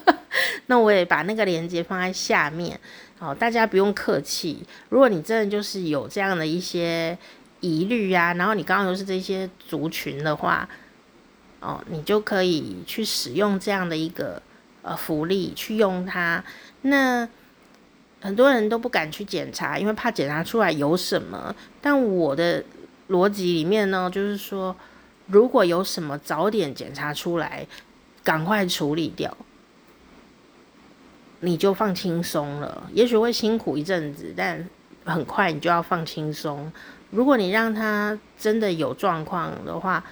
那我也把那个链接放在下面，哦，大家不用客气。如果你真的就是有这样的一些。疑虑呀，然后你刚刚又是这些族群的话，哦，你就可以去使用这样的一个呃福利去用它。那很多人都不敢去检查，因为怕检查出来有什么。但我的逻辑里面呢，就是说，如果有什么，早点检查出来，赶快处理掉。你就放轻松了。也许会辛苦一阵子，但很快你就要放轻松。如果你让他真的有状况的话，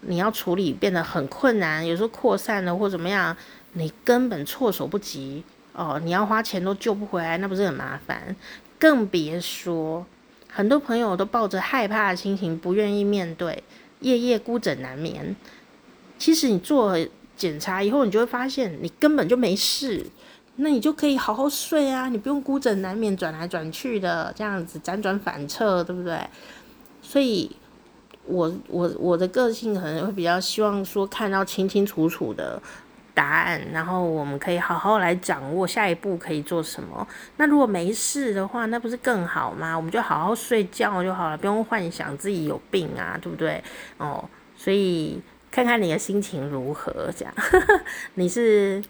你要处理变得很困难，有时候扩散了或怎么样，你根本措手不及哦。你要花钱都救不回来，那不是很麻烦？更别说很多朋友都抱着害怕的心情，不愿意面对，夜夜孤枕难眠。其实你做检查以后，你就会发现你根本就没事，那你就可以好好睡啊，你不用孤枕难眠，转来转去的这样子辗转反侧，对不对？所以。我我我的个性可能会比较希望说看到清清楚楚的答案，然后我们可以好好来掌握下一步可以做什么。那如果没事的话，那不是更好吗？我们就好好睡觉就好了，不用幻想自己有病啊，对不对？哦，所以看看你的心情如何，这样 你是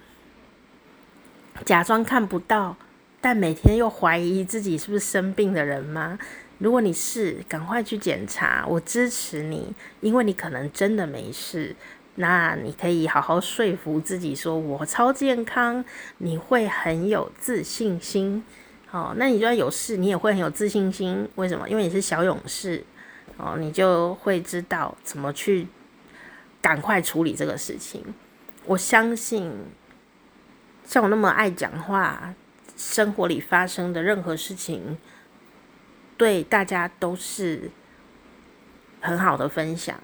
假装看不到，但每天又怀疑自己是不是生病的人吗？如果你是，赶快去检查，我支持你，因为你可能真的没事。那你可以好好说服自己，说我超健康，你会很有自信心。哦，那你就算有事，你也会很有自信心。为什么？因为你是小勇士，哦，你就会知道怎么去赶快处理这个事情。我相信，像我那么爱讲话，生活里发生的任何事情。对大家都是很好的分享，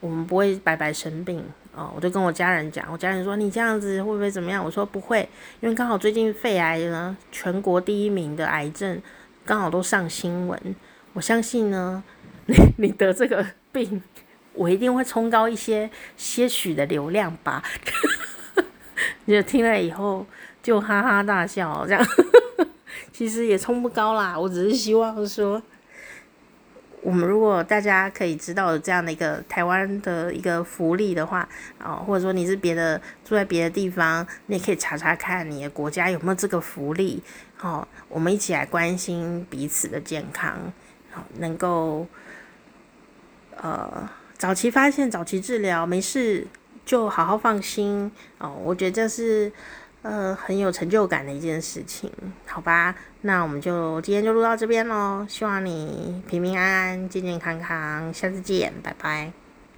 我们不会白白生病哦。我就跟我家人讲，我家人说，你这样子会不会怎么样？我说不会，因为刚好最近肺癌呢，全国第一名的癌症刚好都上新闻。我相信呢，你你得这个病，我一定会冲高一些些许的流量吧。你就听了以后就哈哈大笑，这样。其实也冲不高啦，我只是希望说，我们如果大家可以知道这样的一个台湾的一个福利的话，啊，或者说你是别的住在别的地方，你也可以查查看你的国家有没有这个福利，好，我们一起来关心彼此的健康，好，能够呃早期发现、早期治疗，没事就好好放心哦，我觉得这是。呃，很有成就感的一件事情，好吧？那我们就今天就录到这边喽，希望你平平安安、健健康康，下次见，拜拜。